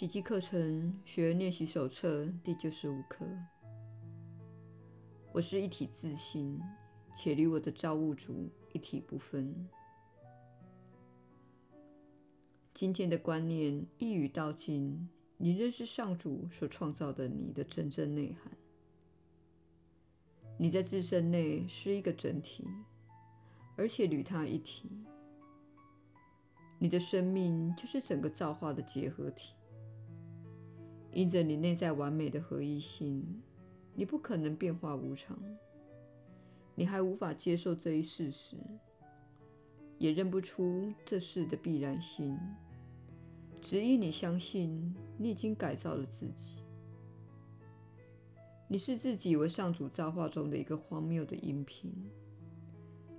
奇迹课程学员练习手册第九十五课。我是一体自性，且与我的造物主一体不分。今天的观念一语道尽，你认识上主所创造的你的真正内涵。你在自身内是一个整体，而且与他一体。你的生命就是整个造化的结合体。因着你内在完美的合一性，你不可能变化无常。你还无法接受这一事实，也认不出这事的必然性，只因你相信你已经改造了自己。你视自己为上主造化中的一个荒谬的音频，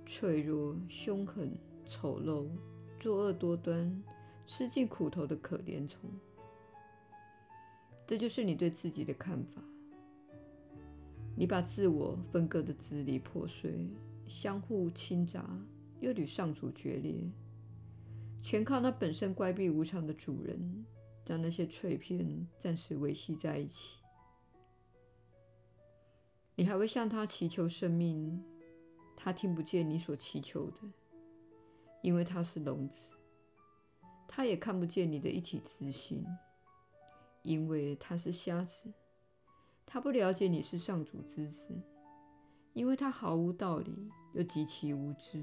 脆弱、凶狠、丑陋。作恶多端、吃尽苦头的可怜虫，这就是你对自己的看法。你把自我分割得支离破碎，相互倾轧，又与上主决裂，全靠那本身乖僻无常的主人，将那些碎片暂时维系在一起。你还会向他祈求生命，他听不见你所祈求的。因为他是聋子，他也看不见你的一体之心；因为他是瞎子，他不了解你是上主之子；因为他毫无道理，又极其无知。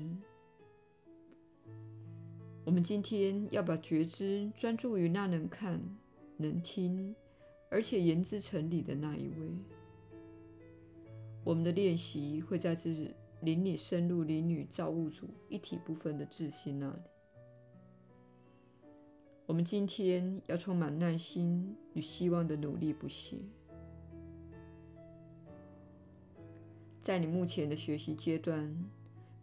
我们今天要把觉知专注于那能看、能听，而且言之成理的那一位。我们的练习会在这日。领你深入灵与造物主一体不分的自性那里。我们今天要充满耐心与希望的努力不懈。在你目前的学习阶段，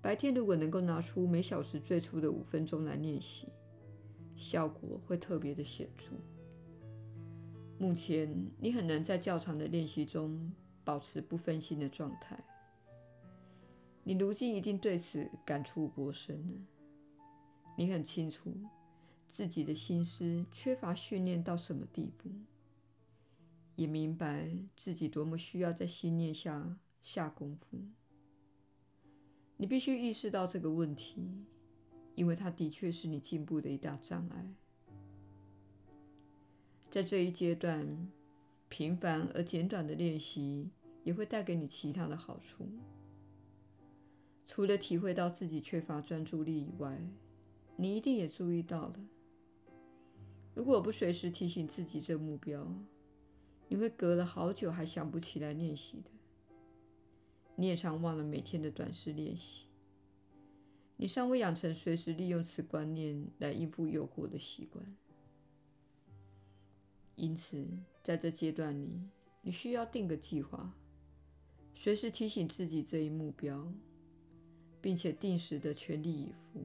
白天如果能够拿出每小时最初的五分钟来练习，效果会特别的显著。目前你很难在较长的练习中保持不分心的状态。你如今一定对此感触颇深了。你很清楚自己的心思缺乏训练到什么地步，也明白自己多么需要在心念下下功夫。你必须意识到这个问题，因为它的确是你进步的一大障碍。在这一阶段，平凡而简短的练习也会带给你其他的好处。除了体会到自己缺乏专注力以外，你一定也注意到了，如果不随时提醒自己这目标，你会隔了好久还想不起来练习的。你也常忘了每天的短时练习。你尚未养成随时利用此观念来应付诱惑的习惯，因此在这阶段里，你需要定个计划，随时提醒自己这一目标。并且定时的全力以赴。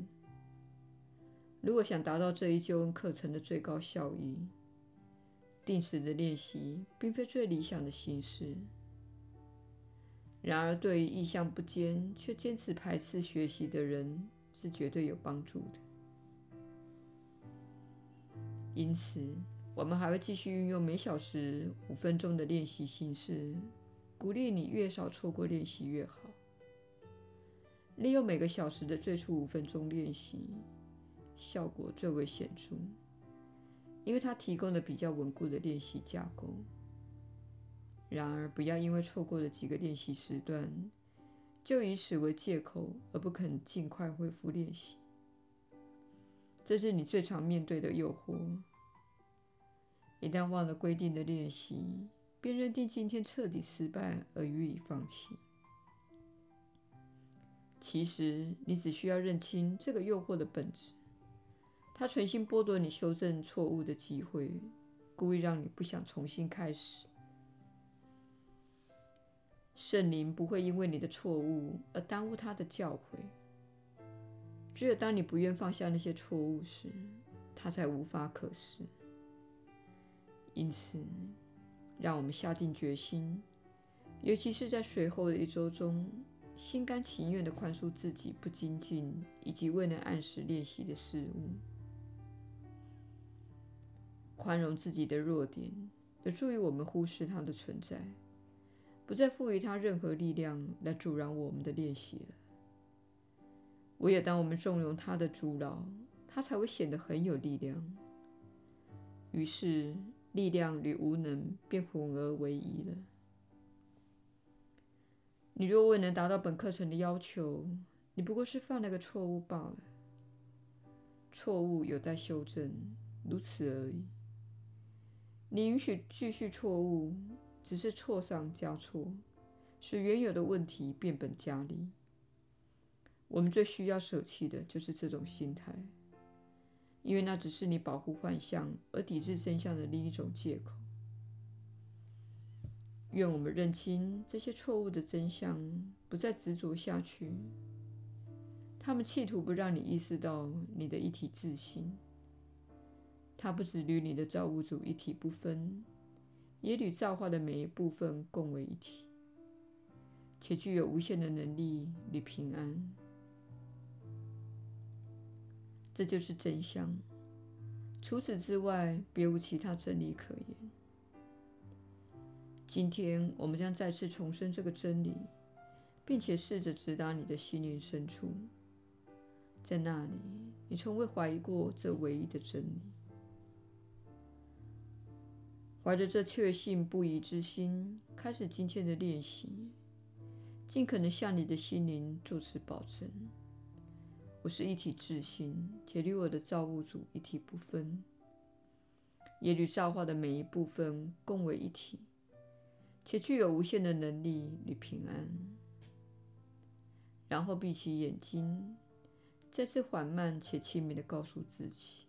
如果想达到这一救恩课程的最高效益，定时的练习并非最理想的形式。然而，对于意向不坚却坚持排斥学习的人，是绝对有帮助的。因此，我们还会继续运用每小时五分钟的练习形式，鼓励你越少错过练习越好。利用每个小时的最初五分钟练习，效果最为显著，因为它提供了比较稳固的练习架构。然而，不要因为错过了几个练习时段，就以此为借口而不肯尽快恢复练习。这是你最常面对的诱惑。一旦忘了规定的练习，便认定今天彻底失败而予以放弃。其实，你只需要认清这个诱惑的本质，他存心剥夺你修正错误的机会，故意让你不想重新开始。圣灵不会因为你的错误而耽误他的教诲。只有当你不愿放下那些错误时，他才无法可施。因此，让我们下定决心，尤其是在随后的一周中。心甘情愿地宽恕自己不精进以及未能按时练习的事物。宽容自己的弱点，有助于我们忽视它的存在，不再赋予它任何力量来阻挠我们的练习了。唯有当我们纵容它的阻挠，它才会显得很有力量。于是，力量与无能便混合为一了。你若未能达到本课程的要求，你不过是犯了个错误罢了。错误有待修正，如此而已。你允许继续错误，只是错上加错，使原有的问题变本加厉。我们最需要舍弃的就是这种心态，因为那只是你保护幻象而抵制真相的另一种借口。愿我们认清这些错误的真相，不再执着下去。他们企图不让你意识到你的一体自性。它不只与你的造物主一体不分，也与造化的每一部分共为一体，且具有无限的能力与平安。这就是真相。除此之外，别无其他真理可言。今天，我们将再次重申这个真理，并且试着直达你的心灵深处。在那里，你从未怀疑过这唯一的真理。怀着这确信不疑之心，开始今天的练习，尽可能向你的心灵作此保证：我是一体自性，且与我的造物主一体不分，也与造化的每一部分共为一体，且具有无限的能力与平安。然后闭起眼睛，再次缓慢且亲密地告诉自己。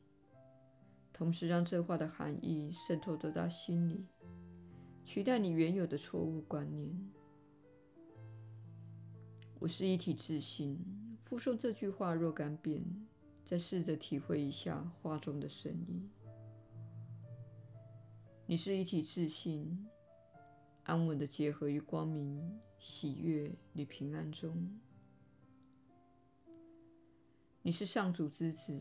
同时，让这话的含义渗透得到心里，取代你原有的错误观念。我是一体自信。复诵这句话若干遍，再试着体会一下话中的深意。你是一体自信，安稳地结合于光明、喜悦与平安中。你是上主之子。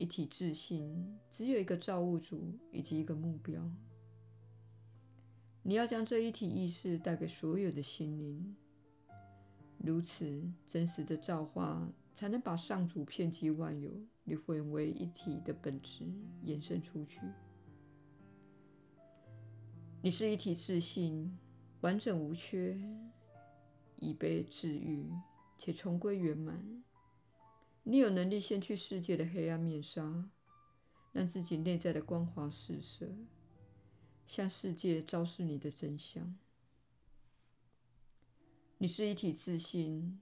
一体自信，只有一个造物主以及一个目标。你要将这一体意识带给所有的心灵，如此真实的造化才能把上主遍及万有与混为一体的本质延伸出去。你是一体自信，完整无缺，已被治愈且重归圆满。你有能力掀去世界的黑暗面纱，让自己内在的光华四射，向世界昭示你的真相。你是一体自信，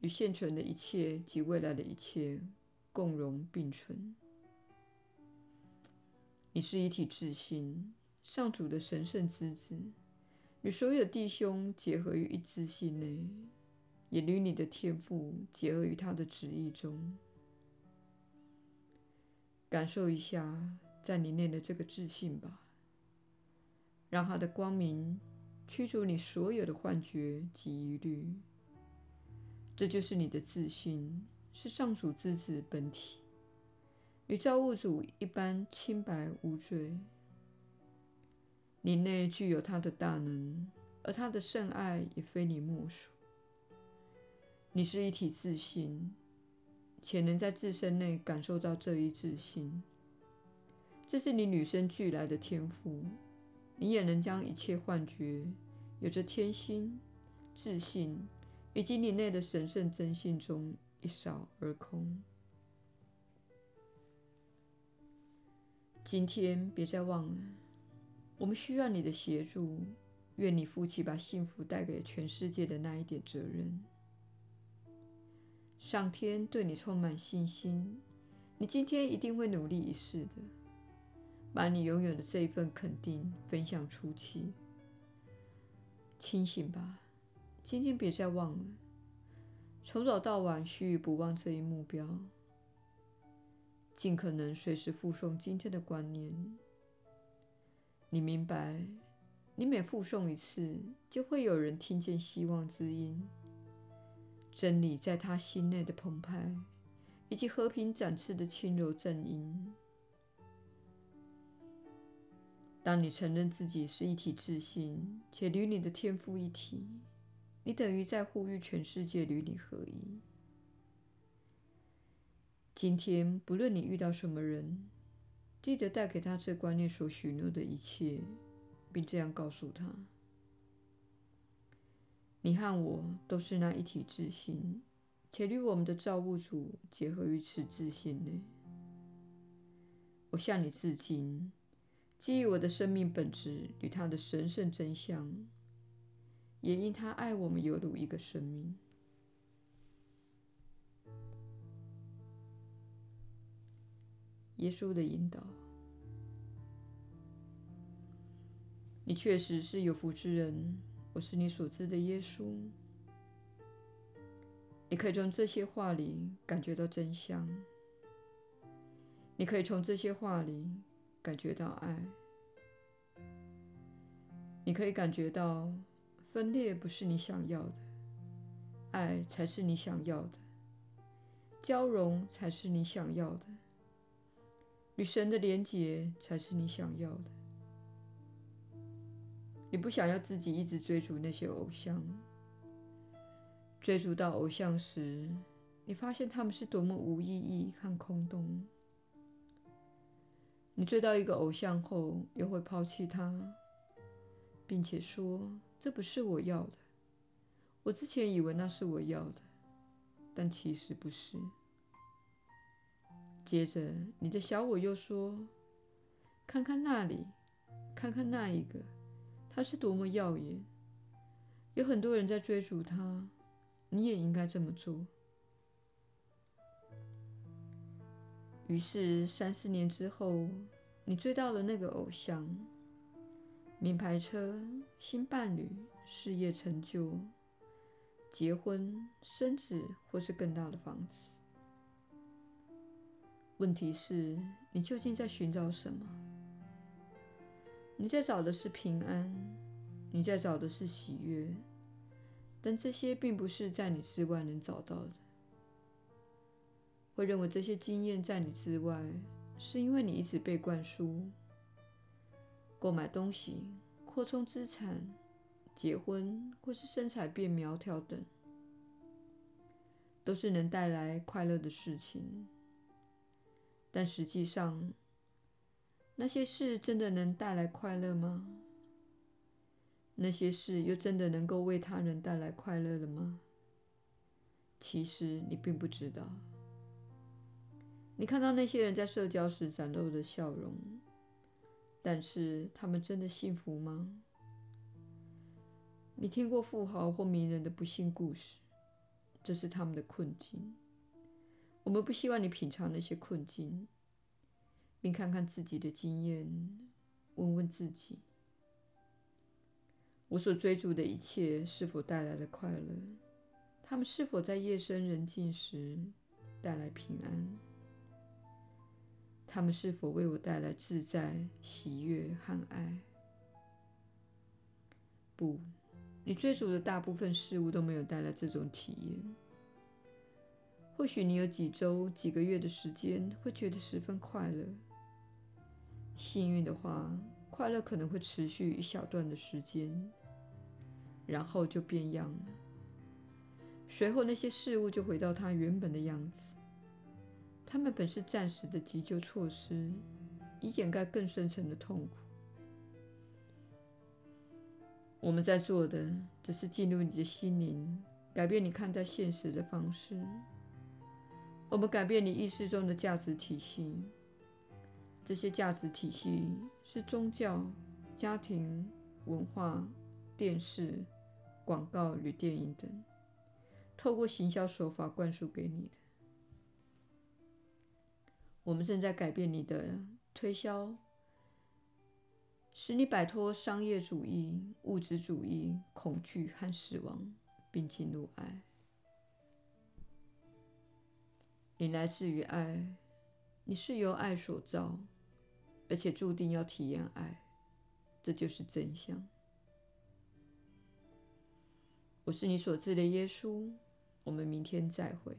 与现存的一切及未来的一切共荣并存。你是一体自信，上主的神圣之子，与所有弟兄结合于一自性内。也与你的天赋结合于他的旨意中，感受一下在你内的这个自信吧，让他的光明驱逐你所有的幻觉及疑虑。这就是你的自信，是上主之子本体，与造物主一般清白无罪。你内具有他的大能，而他的圣爱也非你莫属。你是一体自性，且能在自身内感受到这一自性，这是你与生俱来的天赋。你也能将一切幻觉，有着天心、自信以及你内的神圣真性中一扫而空。今天别再忘了，我们需要你的协助。愿你负起把幸福带给全世界的那一点责任。上天对你充满信心，你今天一定会努力一试的，把你拥有的这一份肯定分享出去。清醒吧，今天别再忘了，从早到晚须臾不忘这一目标，尽可能随时附送今天的观念。你明白，你每复诵一次，就会有人听见希望之音。真理在他心内的澎湃，以及和平展翅的轻柔正音。当你承认自己是一体自信，且与你的天赋一体，你等于在呼吁全世界与你合一。今天，不论你遇到什么人，记得带给他这观念所许诺的一切，并这样告诉他：你和我都是那一体自性，且与我们的造物主结合于此自性内。我向你致敬。基于我的生命本质与他的神圣真相，也因他爱我们犹如一个生命。耶稣的引导，你确实是有福之人。我是你所知的耶稣。你可以从这些话里感觉到真相。你可以从这些话里。感觉到爱，你可以感觉到分裂不是你想要的，爱才是你想要的，交融才是你想要的，与神的连结才是你想要的。你不想要自己一直追逐那些偶像，追逐到偶像时，你发现他们是多么无意义和空洞。你追到一个偶像后，又会抛弃他，并且说：“这不是我要的。我之前以为那是我要的，但其实不是。”接着，你的小我又说：“看看那里，看看那一个，他是多么耀眼！有很多人在追逐他，你也应该这么做。”于是，三四年之后，你追到了那个偶像：名牌车、新伴侣、事业成就、结婚、生子，或是更大的房子。问题是，你究竟在寻找什么？你在找的是平安，你在找的是喜悦，但这些并不是在你之外能找到的。会认为这些经验在你之外，是因为你一直被灌输购买东西、扩充资产、结婚或是身材变苗条等，都是能带来快乐的事情。但实际上，那些事真的能带来快乐吗？那些事又真的能够为他人带来快乐了吗？其实你并不知道。你看到那些人在社交时展露的笑容，但是他们真的幸福吗？你听过富豪或名人的不幸故事，这是他们的困境。我们不希望你品尝那些困境，并看看自己的经验，问问自己：我所追逐的一切是否带来了快乐？他们是否在夜深人静时带来平安？他们是否为我带来自在、喜悦和爱？不，你追逐的大部分事物都没有带来这种体验。或许你有几周、几个月的时间会觉得十分快乐。幸运的话，快乐可能会持续一小段的时间，然后就变样了。随后，那些事物就回到它原本的样子。它们本是暂时的急救措施，以掩盖更深层的痛苦。我们在做的只是进入你的心灵，改变你看待现实的方式。我们改变你意识中的价值体系。这些价值体系是宗教、家庭、文化、电视、广告与电影等，透过行销手法灌输给你的。我们正在改变你的推销，使你摆脱商业主义、物质主义、恐惧和死亡，并进入爱。你来自于爱，你是由爱所造，而且注定要体验爱，这就是真相。我是你所知的耶稣，我们明天再会。